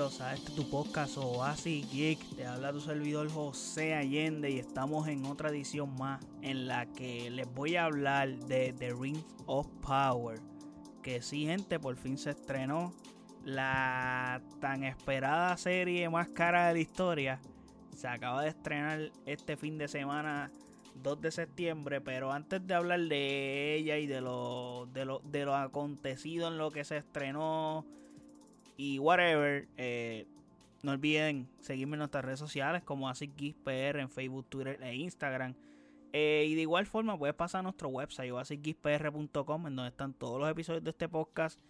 bienvenidos a este tu podcast Oasis Geek. Te habla tu servidor José Allende y estamos en otra edición más en la que les voy a hablar de The Rings of Power. Que sí, gente, por fin se estrenó la tan esperada serie más cara de la historia. Se acaba de estrenar este fin de semana 2 de septiembre, pero antes de hablar de ella y de lo, de lo, de lo acontecido en lo que se estrenó y whatever, eh, no olviden seguirme en nuestras redes sociales como AsicGeekPR en Facebook, Twitter e Instagram. Eh, y de igual forma puedes pasar a nuestro website asicgeekpr.com en donde están todos los episodios de este podcast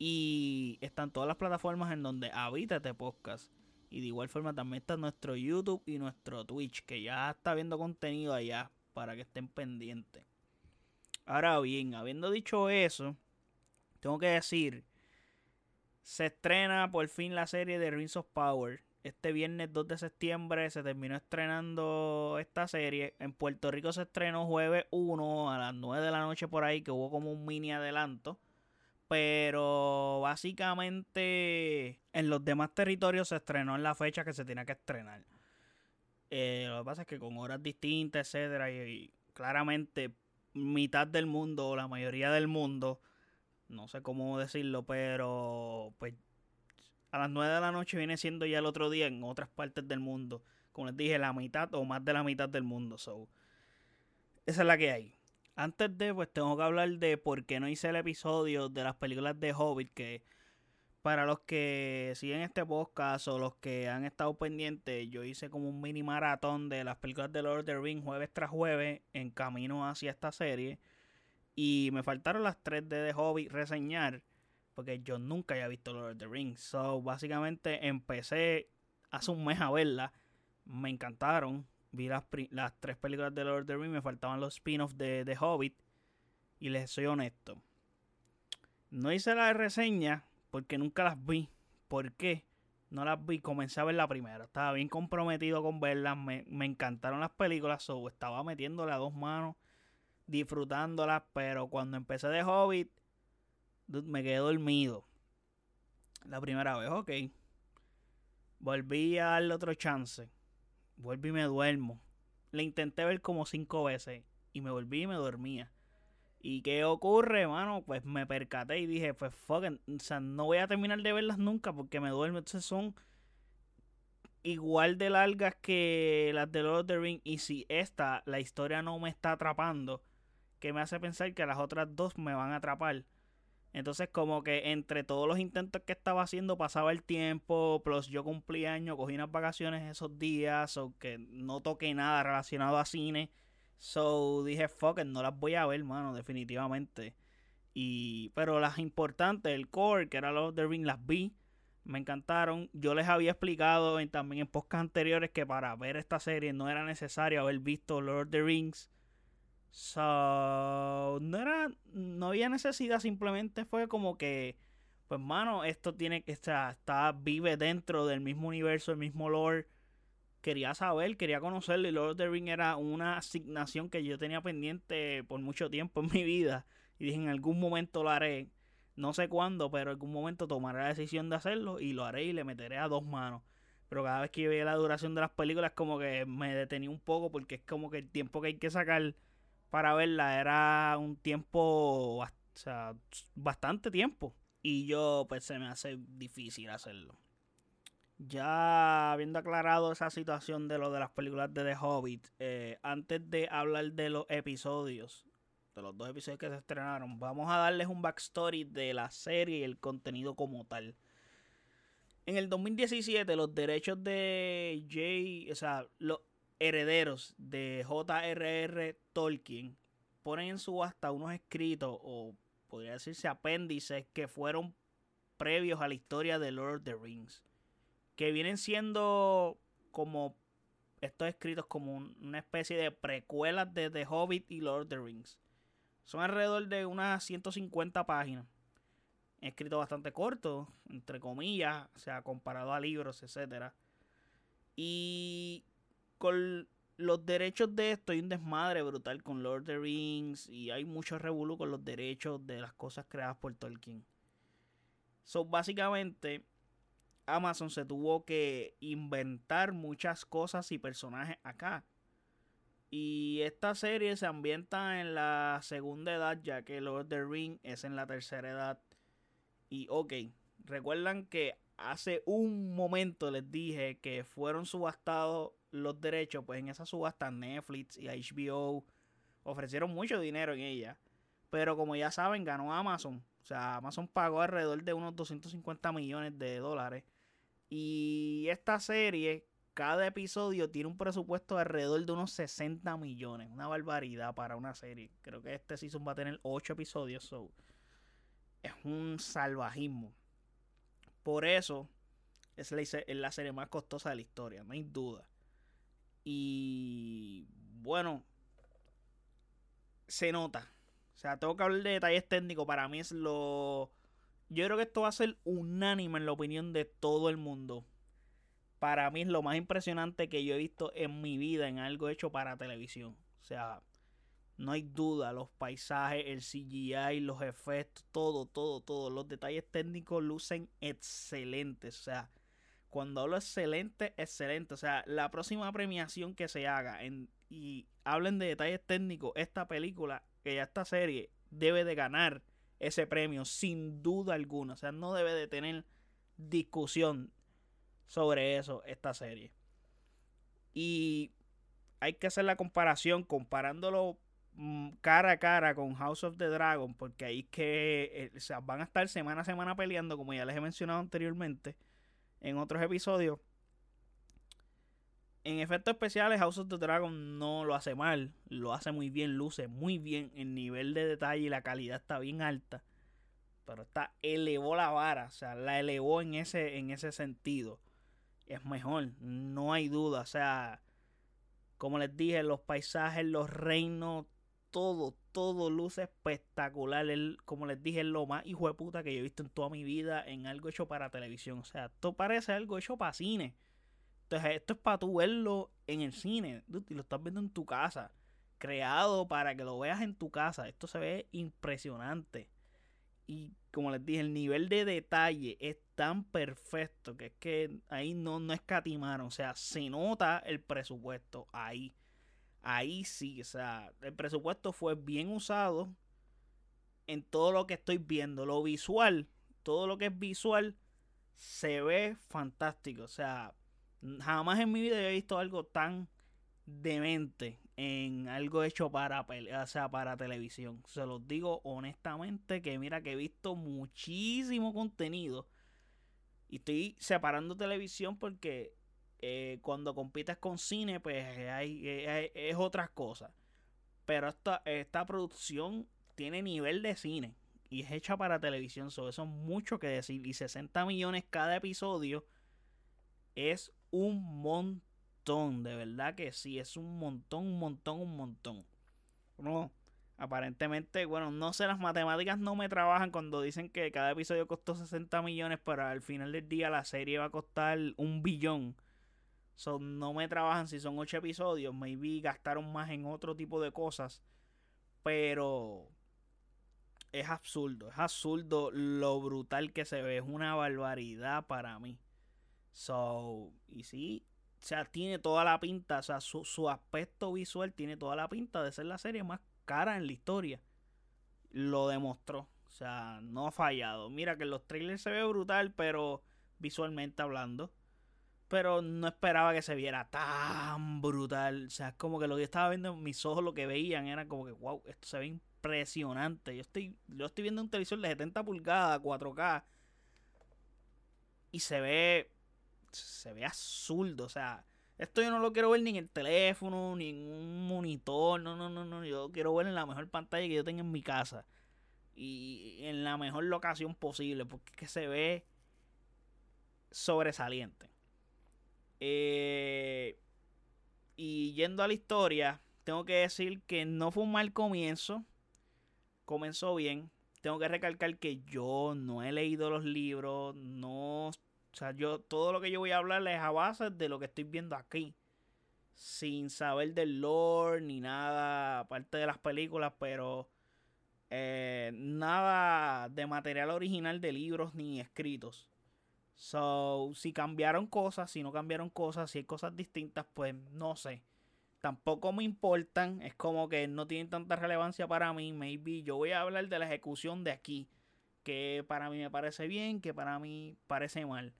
y están todas las plataformas en donde habita este podcast. Y de igual forma también está nuestro YouTube y nuestro Twitch que ya está viendo contenido allá para que estén pendientes. Ahora bien, habiendo dicho eso, tengo que decir se estrena por fin la serie de Rings of Power. Este viernes 2 de septiembre se terminó estrenando esta serie. En Puerto Rico se estrenó jueves 1 a las 9 de la noche por ahí, que hubo como un mini adelanto. Pero básicamente en los demás territorios se estrenó en la fecha que se tenía que estrenar. Eh, lo que pasa es que con horas distintas, etcétera, y claramente mitad del mundo, o la mayoría del mundo, no sé cómo decirlo, pero pues a las 9 de la noche viene siendo ya el otro día en otras partes del mundo. Como les dije, la mitad o más de la mitad del mundo. So, esa es la que hay. Antes de, pues tengo que hablar de por qué no hice el episodio de las películas de Hobbit, que para los que siguen este podcast o los que han estado pendientes, yo hice como un mini maratón de las películas de Lord of the Rings jueves tras jueves en camino hacia esta serie. Y me faltaron las tres de The Hobbit reseñar. Porque yo nunca había visto Lord of the Rings. So, básicamente empecé hace un mes a verla. Me encantaron. Vi las, las tres películas de Lord of the Rings. Me faltaban los spin-offs de The Hobbit. Y les soy honesto. No hice la reseña porque nunca las vi. ¿Por qué? No las vi. Comencé a ver la primera. Estaba bien comprometido con verlas. Me, me encantaron las películas. So, estaba metiéndole a dos manos disfrutándolas, pero cuando empecé de Hobbit, me quedé dormido. La primera vez, ok. Volví a darle otro chance. Volví y me duermo. Le intenté ver como cinco veces y me volví y me dormía. ¿Y qué ocurre, mano? Pues me percaté y dije, pues fuck, o sea, no voy a terminar de verlas nunca porque me duermo. Entonces son igual de largas que las de Lord of the Ring. Y si esta, la historia no me está atrapando, que me hace pensar que las otras dos me van a atrapar. Entonces, como que entre todos los intentos que estaba haciendo, pasaba el tiempo, plus yo cumplí años, cogí unas vacaciones esos días, o que no toqué nada relacionado a cine. So dije, fuck it, no las voy a ver, mano, definitivamente. Y, pero las importantes, el core, que era Lord of the Rings, las vi, me encantaron. Yo les había explicado también en podcasts anteriores que para ver esta serie no era necesario haber visto Lord of the Rings So, no era, no había necesidad, simplemente fue como que, pues mano, esto tiene que estar, está, vive dentro del mismo universo, el mismo lore. Quería saber, quería conocerlo y Lord of the Ring era una asignación que yo tenía pendiente por mucho tiempo en mi vida. Y dije, en algún momento lo haré. No sé cuándo, pero en algún momento tomaré la decisión de hacerlo y lo haré y le meteré a dos manos. Pero cada vez que veía la duración de las películas, como que me detenía un poco porque es como que el tiempo que hay que sacar para verla era un tiempo, o sea, bastante tiempo. Y yo, pues se me hace difícil hacerlo. Ya habiendo aclarado esa situación de lo de las películas de The Hobbit, eh, antes de hablar de los episodios, de los dos episodios que se estrenaron, vamos a darles un backstory de la serie y el contenido como tal. En el 2017, los derechos de Jay, o sea, los herederos de J.R.R. Tolkien ponen en subasta unos escritos o podría decirse apéndices que fueron previos a la historia de Lord of the Rings. Que vienen siendo como estos escritos como una especie de precuelas de The Hobbit y Lord of the Rings. Son alrededor de unas 150 páginas. Escrito bastante corto, entre comillas, o sea, comparado a libros, etc. Y con los derechos de esto hay un desmadre brutal con Lord of the Rings y hay mucho revuelo con los derechos de las cosas creadas por Tolkien. So, básicamente, Amazon se tuvo que inventar muchas cosas y personajes acá. Y esta serie se ambienta en la segunda edad, ya que Lord of the Ring es en la tercera edad. Y ok, recuerdan que hace un momento les dije que fueron subastados los derechos, pues en esa subasta Netflix y HBO ofrecieron mucho dinero en ella. Pero como ya saben, ganó Amazon. O sea, Amazon pagó alrededor de unos 250 millones de dólares. Y esta serie, cada episodio tiene un presupuesto de alrededor de unos 60 millones. Una barbaridad para una serie. Creo que este season va a tener 8 episodios. So, es un salvajismo. Por eso es la, serie más costosa de la historia, no hay duda. Y bueno, se nota. O sea, tengo que hablar de detalles técnicos. Para mí es lo. Yo creo que esto va a ser unánime en la opinión de todo el mundo. Para mí es lo más impresionante que yo he visto en mi vida en algo hecho para televisión. O sea, no hay duda. Los paisajes, el CGI, los efectos, todo, todo, todo. Los detalles técnicos lucen excelentes. O sea, cuando hablo excelente, excelente. O sea, la próxima premiación que se haga en, y hablen de detalles técnicos, esta película, que ya esta serie, debe de ganar ese premio sin duda alguna. O sea, no debe de tener discusión sobre eso esta serie. Y hay que hacer la comparación comparándolo cara a cara con House of the Dragon, porque ahí que eh, van a estar semana a semana peleando, como ya les he mencionado anteriormente en otros episodios. En efectos especiales, House of the Dragon no lo hace mal, lo hace muy bien, luce muy bien, el nivel de detalle y la calidad está bien alta. Pero está elevó la vara, o sea, la elevó en ese, en ese sentido. Es mejor, no hay duda. O sea, como les dije, los paisajes, los reinos, todo, todo luce espectacular. como les dije, es lo más hijo de puta que yo he visto en toda mi vida en algo hecho para televisión. O sea, esto parece algo hecho para cine. Entonces, esto es para tú verlo en el cine. Y lo estás viendo en tu casa. Creado para que lo veas en tu casa. Esto se ve impresionante. Y como les dije, el nivel de detalle es tan perfecto que es que ahí no, no escatimaron. O sea, se nota el presupuesto ahí. Ahí sí, o sea, el presupuesto fue bien usado en todo lo que estoy viendo. Lo visual, todo lo que es visual, se ve fantástico. O sea, Jamás en mi vida he visto algo tan demente en algo hecho para, o sea, para televisión. Se los digo honestamente que mira que he visto muchísimo contenido y estoy separando televisión porque eh, cuando compites con cine pues hay, es otras cosas. Pero esta, esta producción tiene nivel de cine y es hecha para televisión. eso es mucho que decir. Y 60 millones cada episodio es un montón, de verdad que sí, es un montón, un montón, un montón. No, aparentemente, bueno, no sé, las matemáticas no me trabajan cuando dicen que cada episodio costó 60 millones, pero al final del día la serie va a costar un billón. Son no me trabajan si son 8 episodios, maybe gastaron más en otro tipo de cosas, pero es absurdo, es absurdo lo brutal que se ve, es una barbaridad para mí. So, y sí, o sea, tiene toda la pinta, o sea, su, aspecto visual tiene toda la pinta de ser la serie más cara en la historia. Lo demostró, o sea, no ha fallado. Mira que en los trailers se ve brutal, pero visualmente hablando. Pero no esperaba que se viera tan brutal. O sea, es como que lo que estaba viendo, mis ojos lo que veían era como que, wow, esto se ve impresionante. Yo estoy, yo estoy viendo un televisor de 70 pulgadas, 4K. Y se ve se ve azul, o sea, esto yo no lo quiero ver ni en el teléfono, ni en un monitor, no, no, no, no, yo quiero ver en la mejor pantalla que yo tenga en mi casa y en la mejor locación posible, porque es que se ve sobresaliente. Eh, y yendo a la historia, tengo que decir que no fue un mal comienzo, comenzó bien. Tengo que recalcar que yo no he leído los libros, no o sea, yo todo lo que yo voy a hablar es a base de lo que estoy viendo aquí. Sin saber del lore ni nada, aparte de las películas, pero eh, nada de material original de libros ni escritos. So, si cambiaron cosas, si no cambiaron cosas, si hay cosas distintas, pues no sé. Tampoco me importan, es como que no tienen tanta relevancia para mí. Maybe yo voy a hablar de la ejecución de aquí, que para mí me parece bien, que para mí parece mal.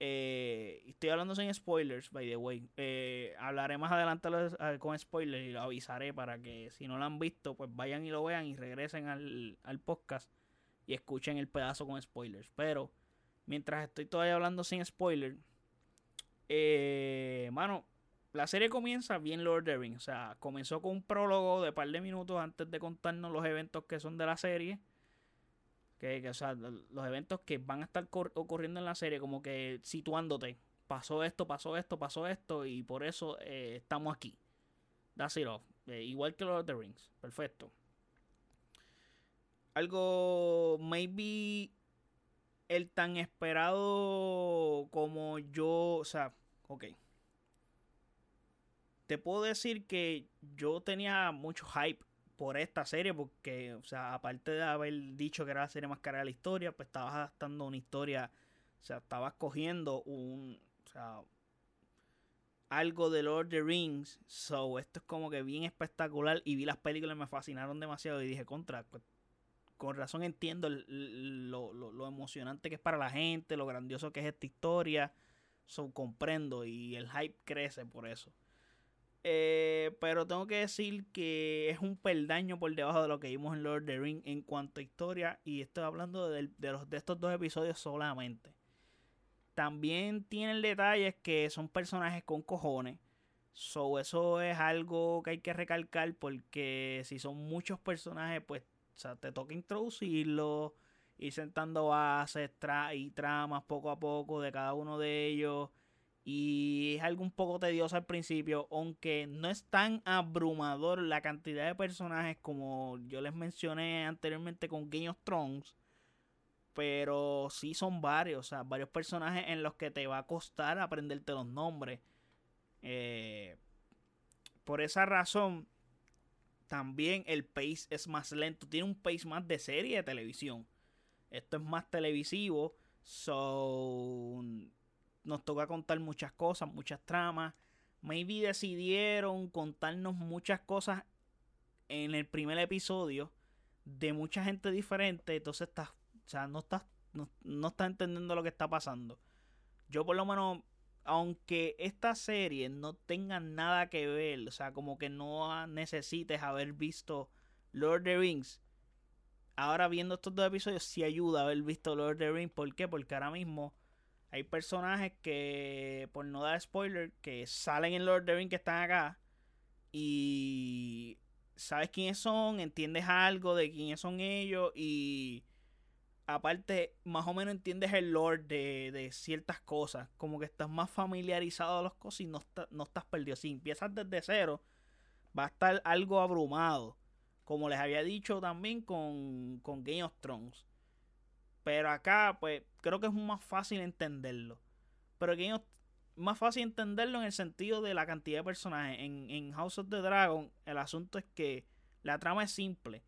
Eh, estoy hablando sin spoilers, by the way. Eh, hablaré más adelante con spoilers y lo avisaré para que si no lo han visto, pues vayan y lo vean y regresen al, al podcast y escuchen el pedazo con spoilers. Pero mientras estoy todavía hablando sin spoiler, eh, mano, la serie comienza bien Lord of the Rings. O sea, comenzó con un prólogo de par de minutos antes de contarnos los eventos que son de la serie. Que, o sea, los eventos que van a estar ocurriendo en la serie, como que situándote. Pasó esto, pasó esto, pasó esto, y por eso eh, estamos aquí. That's it off. Eh, igual que Lord of the Rings. Perfecto. Algo, maybe el tan esperado como yo, o sea, ok. Te puedo decir que yo tenía mucho hype por esta serie porque, o sea, aparte de haber dicho que era la serie más cara de la historia, pues estabas adaptando una historia, o sea, estabas cogiendo un, o sea, algo de Lord of the Rings, so esto es como que bien espectacular y vi las películas me fascinaron demasiado y dije, contra, pues con razón entiendo lo, emocionante que es para la gente, lo grandioso que es esta historia. So, comprendo y el hype crece por eso. Eh, pero tengo que decir que es un peldaño por debajo de lo que vimos en Lord of the Ring en cuanto a historia. Y estoy hablando de, los, de estos dos episodios solamente. También tienen detalles que son personajes con cojones. So, eso es algo que hay que recalcar porque si son muchos personajes, pues o sea, te toca introducirlo, ir sentando bases y tramas poco a poco de cada uno de ellos. Y es algo un poco tedioso al principio, aunque no es tan abrumador la cantidad de personajes como yo les mencioné anteriormente con Game of Thrones. Pero sí son varios, o sea, varios personajes en los que te va a costar aprenderte los nombres. Eh, por esa razón, también el pace es más lento. Tiene un pace más de serie de televisión. Esto es más televisivo. So. Nos toca contar muchas cosas, muchas tramas. Maybe decidieron contarnos muchas cosas en el primer episodio de mucha gente diferente. Entonces estás. O sea, no estás. No, no estás entendiendo lo que está pasando. Yo por lo menos aunque esta serie no tenga nada que ver, o sea, como que no necesites haber visto Lord of the Rings, ahora viendo estos dos episodios sí ayuda a haber visto Lord of the Rings. ¿Por qué? Porque ahora mismo hay personajes que, por no dar spoiler, que salen en Lord of the Rings que están acá y sabes quiénes son, entiendes algo de quiénes son ellos y aparte, más o menos entiendes el lore de, ciertas cosas. Como que estás más familiarizado a las cosas y no, no estás perdido. Si empiezas desde cero, va a estar algo abrumado. Como les había dicho también con, con Game of Thrones. Pero acá, pues, creo que es más fácil entenderlo. Pero Game of más fácil entenderlo en el sentido de la cantidad de personajes. En, en House of the Dragon, el asunto es que la trama es simple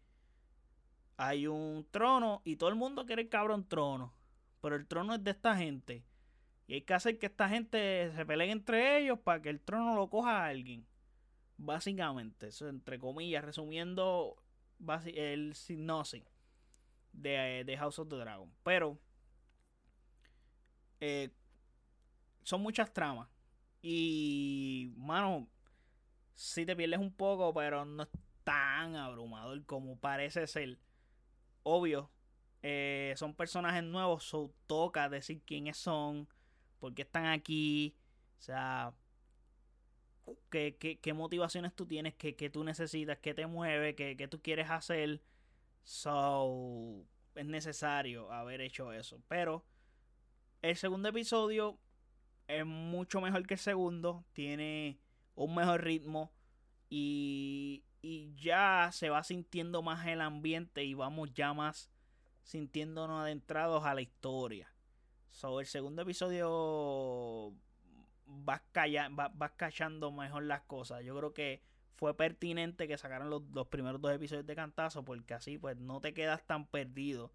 hay un trono y todo el mundo quiere el cabrón trono. Pero el trono es de esta gente. Y hay que hacer que esta gente se peleen entre ellos para que el trono lo coja a alguien. Básicamente, eso entre comillas, resumiendo el sinopsis de, de, House of the Dragon. Pero eh, son muchas tramas. Y, mano, si te pierdes un poco, pero no es tan abrumador como parece ser obvio, eh, son personajes nuevos, so toca decir quiénes son, por qué están aquí, o sea, qué, qué, motivaciones tú tienes, qué, qué, tú necesitas, qué te mueve, qué, qué tú quieres hacer. So, es necesario haber hecho eso. Pero el segundo episodio es mucho mejor que el segundo, tiene un mejor ritmo y, y ya se va sintiendo más el ambiente y vamos ya más sintiéndonos adentrados a la historia. Sobre el segundo episodio vas, cachando mejor las cosas. Yo creo que fue pertinente que sacaran los, primeros dos episodios de cantazo porque así pues no te quedas tan perdido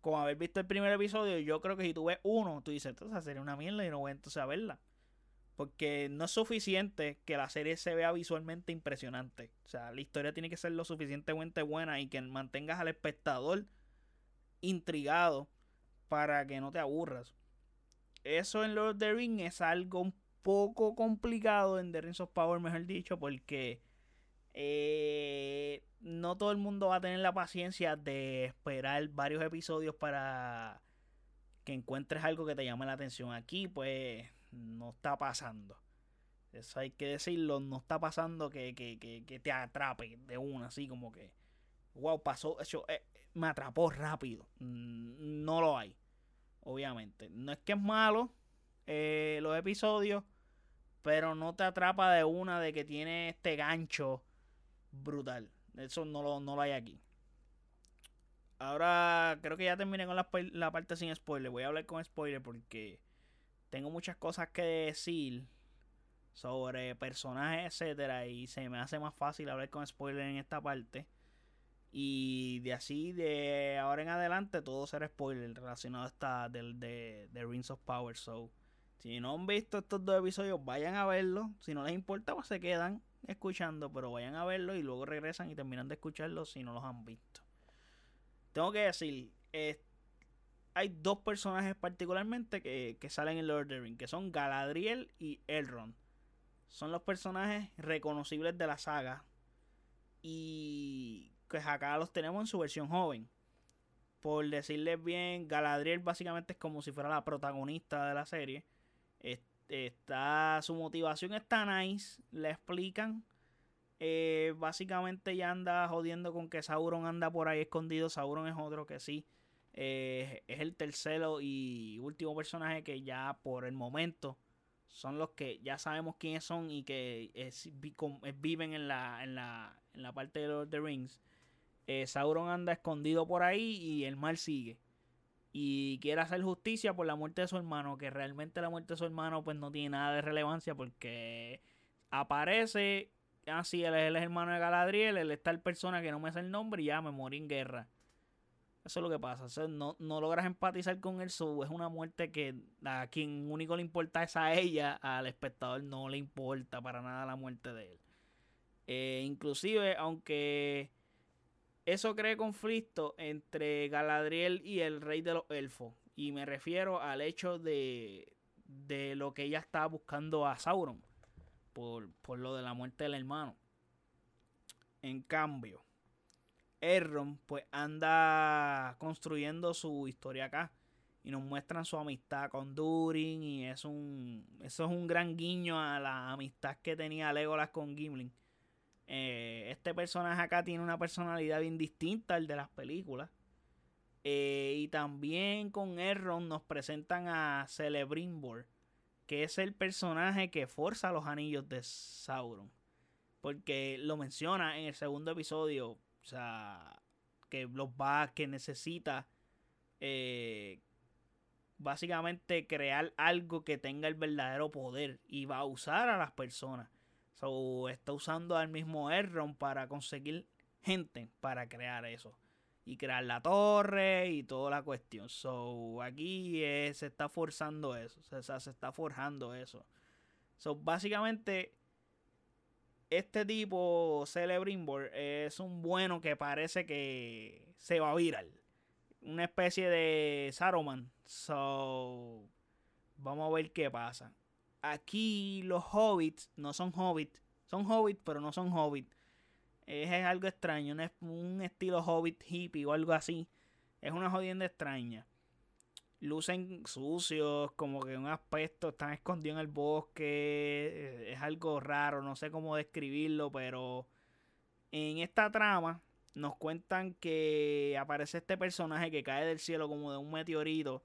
con haber visto el primer episodio, yo creo que si tú ves uno, tú dices, entonces sería una mierda y no voy entonces a verla. Porque no es suficiente que la serie se vea visualmente impresionante. O sea, la historia tiene que ser lo suficientemente buena y que mantengas al espectador intrigado para que no te aburras. Eso en Lord of the Rings es algo un poco complicado en The Rings of Power, mejor dicho, porque eh, no todo el mundo va a tener la paciencia de esperar varios episodios para que encuentres algo que te llame la atención. Aquí, pues, no está pasando. Eso hay que decirlo, no está pasando que, te atrape de una, así como que, wow, pasó, eso, eh, me atrapó rápido. Mm, no lo hay, obviamente. No es que es malo eh, los episodios, pero no te atrapa de una de que tiene este gancho brutal. Eso no lo, no lo hay aquí. Ahora creo que ya terminé con la, la parte sin spoiler. Voy a hablar con spoiler porque tengo muchas cosas que decir sobre personajes, etcétera, y se me hace más fácil hablar con spoiler en esta parte. Y de así, de ahora en adelante, todo será spoiler relacionado a esta del de, de Rings of Power. So, si no han visto estos dos episodios, vayan a verlo. Si no les importa, pues se quedan escuchando, pero vayan a verlo y luego regresan y terminan de escucharlo si no los han visto. Tengo que decir, hay dos personajes particularmente que, salen en Lord of the Rings, que son Galadriel y Elrond. Son los personajes reconocibles de la saga. Y pues acá los tenemos en su versión joven. Por decirles bien, Galadriel básicamente es como si fuera la protagonista de la serie. Está, su motivación está nice, le explican. Eh, básicamente ya anda jodiendo con que Sauron anda por ahí escondido. Sauron es otro que sí eh, es el tercero y último personaje que ya por el momento son los que ya sabemos quiénes son y que viven en la, en, la, en la parte de Lord of the Rings. Eh, Sauron anda escondido por ahí y el mal sigue. Y quiere hacer justicia por la muerte de su hermano, que realmente la muerte de su hermano pues no tiene nada de relevancia porque aparece, así ah, él es el hermano de Galadriel, él está el persona que no me hace el nombre y ya me morí en guerra. Eso es lo que pasa. no, logras empatizar con él. Es una muerte que a quien único le importa es a ella. Al espectador no le importa para nada la muerte de él. Eh, inclusive, aunque eso cree conflicto entre Galadriel y el rey de los elfos. Y me refiero al hecho de, de lo que ella estaba buscando a Sauron. Por, por lo de la muerte del hermano. En cambio, Erron pues anda construyendo su historia acá y nos muestran su amistad con Durin y es un eso es un gran guiño a la amistad que tenía Legolas con Gimli. Eh, este personaje acá tiene una personalidad bien distinta al de las películas. Eh, y también con Erron nos presentan a Celebrimbor, que es el personaje que forza los anillos de Sauron. Porque lo menciona en el segundo episodio. O sea, que los va, que necesita eh, básicamente crear algo que tenga el verdadero poder y va a usar a las personas. So, está usando al mismo Erron para conseguir gente para crear eso. Y crear la torre y toda la cuestión. So, aquí eh, se está forzando eso. Se está forjando eso. So, básicamente este tipo, Celebrimbor, es un bueno que parece que se va a virar. Una especie de Saruman. So, vamos a ver qué pasa. Aquí los hobbits no son hobbits. Son hobbits, pero no son hobbits. Es, algo extraño. es un estilo hobbit hippie o algo así. Es una jodienda extraña lucen sucios, como que un aspecto, están escondidos en el bosque, eh, es algo raro, no sé cómo describirlo, pero en esta trama nos cuentan que aparece este personaje que cae del cielo como de un meteorito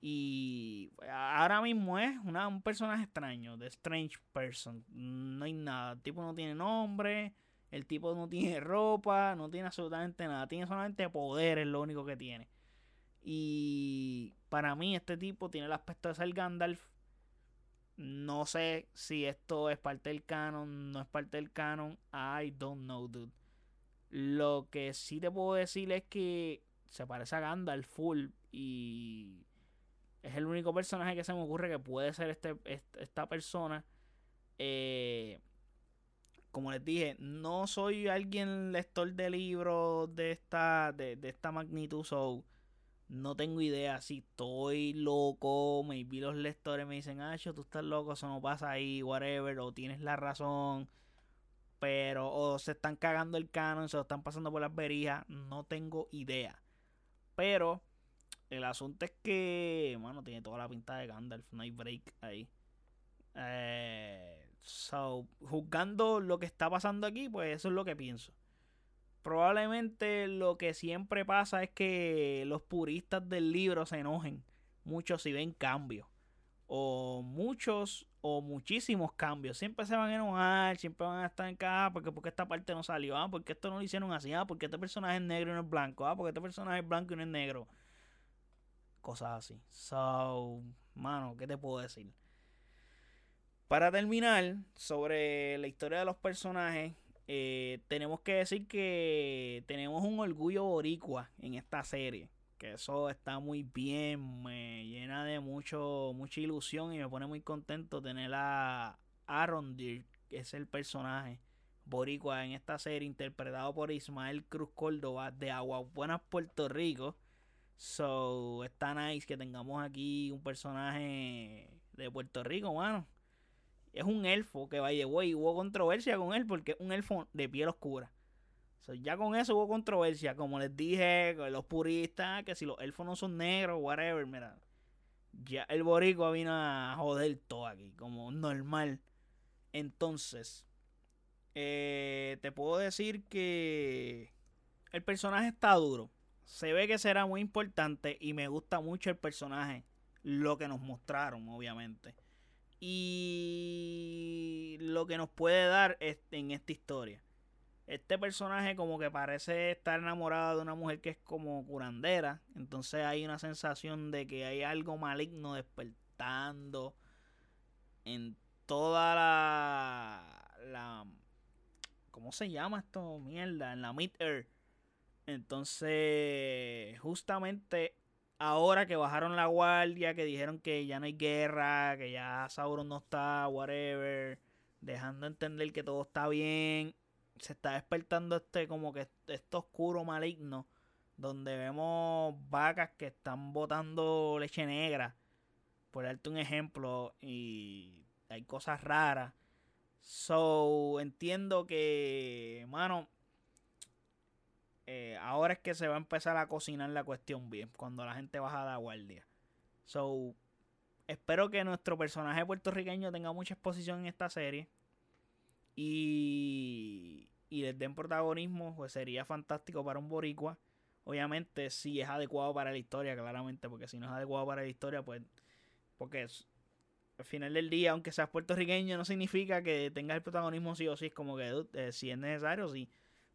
y ahora mismo es un personaje extraño, de Strange Person, no hay nada, el tipo no tiene nombre, el tipo no tiene ropa, no tiene absolutamente nada, tiene solamente poder, es lo único que tiene. Y para mí este tipo tiene el aspecto de ser Gandalf. No sé si esto es parte del canon, no es parte del canon. I don't know, dude. Lo que sí te puedo decir es que se parece a Gandalf full y es el único personaje que se me ocurre que puede ser este, esta persona. Eh, como les dije, no soy alguien lector de libros de esta, de, esta magnitud, so no tengo idea si estoy loco, maybe los lectores me dicen, ah, tú estás loco, eso no pasa ahí, whatever, o tienes la razón, pero o se están cagando el canon, se lo están pasando por las verijas, no tengo idea. Pero el asunto es que, bueno, tiene toda la pinta de Gandalf, no hay break ahí. Eh, So, juzgando lo que está pasando aquí, pues eso es lo que pienso. Probablemente lo que siempre pasa es que los puristas del libro se enojen mucho si ven cambios. O muchos o muchísimos cambios. Siempre se van a enojar, siempre van a estar en casa porque, porque esta parte no salió. Ah, porque esto no lo hicieron así. Ah, porque este personaje es negro y no es blanco. Ah, porque este personaje es blanco y no es negro. Cosas así. So, mano, ¿qué te puedo decir? Para terminar, sobre la historia de los personajes, eh, tenemos que decir que tenemos un orgullo boricua en esta serie. Que eso está muy bien, me llena de mucho, mucha ilusión y me pone muy contento tener a Arondir, que es el personaje boricua en esta serie, interpretado por Ismael Cruz Córdoba de Aguabuenas, Puerto Rico. So, está nice que tengamos aquí un personaje de Puerto Rico, mano es un elfo que vaya, güey, hubo controversia con él porque es un elfo de piel oscura. ya con eso hubo controversia, como les dije, los puristas, que si los elfos no son negros, whatever, mira. Ya el boricua vino a joder todo aquí, como normal. Entonces, eh, te puedo decir que el personaje está duro. Se ve que será muy importante y me gusta mucho el personaje. Lo que nos mostraron, obviamente y lo que nos puede dar en esta historia. Este personaje como que parece estar enamorado de una mujer que es como curandera. Entonces hay una sensación de que hay algo maligno despertando en toda la... la ¿Cómo se llama esto? Mierda, en la Mid-Earth. Entonces, justamente ahora que bajaron la guardia, que dijeron que ya no hay guerra, que ya Sauron no está, whatever, dejando entender que todo está bien, se está despertando este como que este oscuro maligno, donde vemos vacas que están botando leche negra, por darte un ejemplo, y hay cosas raras. So, entiendo que, mano, eh, ahora es que se va a empezar a cocinar la cuestión bien, cuando la gente baja la guardia. So, espero que nuestro personaje puertorriqueño tenga mucha exposición en esta serie. Y, y les den protagonismo, pues sería fantástico para un boricua. Obviamente, si es adecuado para la historia, claramente, porque si no es adecuado para la historia, pues. Porque al final del día, aunque seas puertorriqueño, no significa que tengas el protagonismo sí o sí. Es como que eh, si es necesario, sí.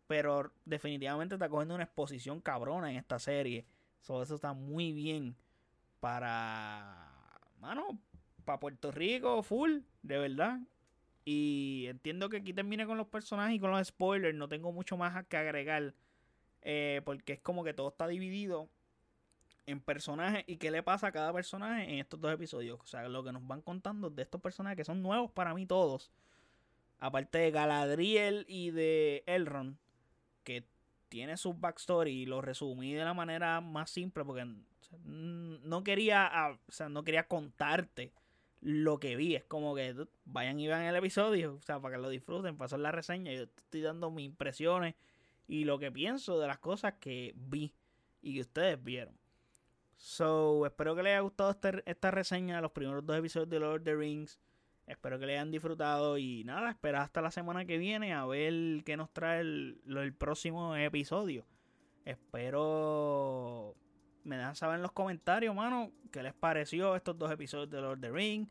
Pero definitivamente está cogiendo una exposición cabrona en esta serie. eso está muy bien para. Mano, para Puerto Rico, full, de verdad. Y entiendo que aquí termine con los personajes y con los spoilers. No tengo mucho más que agregar. Eh, porque es como que todo está dividido en personajes y qué le pasa a cada personaje en estos dos episodios. O sea, lo que nos van contando de estos personajes que son nuevos para mí todos. Aparte de Galadriel y de Elrond tiene su backstory y lo resumí de la manera más simple porque no quería, ah, o sea, no quería contarte lo que vi. Es como que vayan y vean el episodio, o sea, para que lo disfruten, pasar la reseña. Yo estoy dando mis impresiones y lo que pienso de las cosas que vi y que ustedes vieron. So, espero que les haya gustado este, esta reseña de los primeros dos episodios de Lord of the Rings. Espero que le hayan disfrutado y nada, espera hasta la semana que viene a ver qué nos trae el, próximo episodio. Espero me dejan saber en los comentarios, mano, qué les pareció estos dos episodios de Lord of the Ring.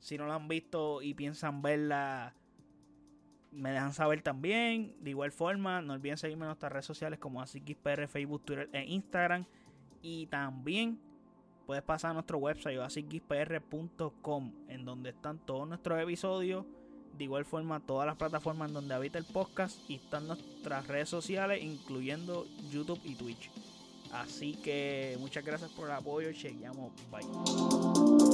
Si no lo han visto y piensan verla, me dejan saber también. De igual forma, no olviden seguirme en nuestras redes sociales como AsiXPR, Facebook, Twitter e Instagram. Y también puedes pasar a nuestro website basicgispr.com en donde están todos nuestros episodios de igual forma todas las plataformas en donde habita el podcast y están nuestras redes sociales incluyendo YouTube y Twitch Así que muchas gracias por el apoyo. Chequeamos. Bye.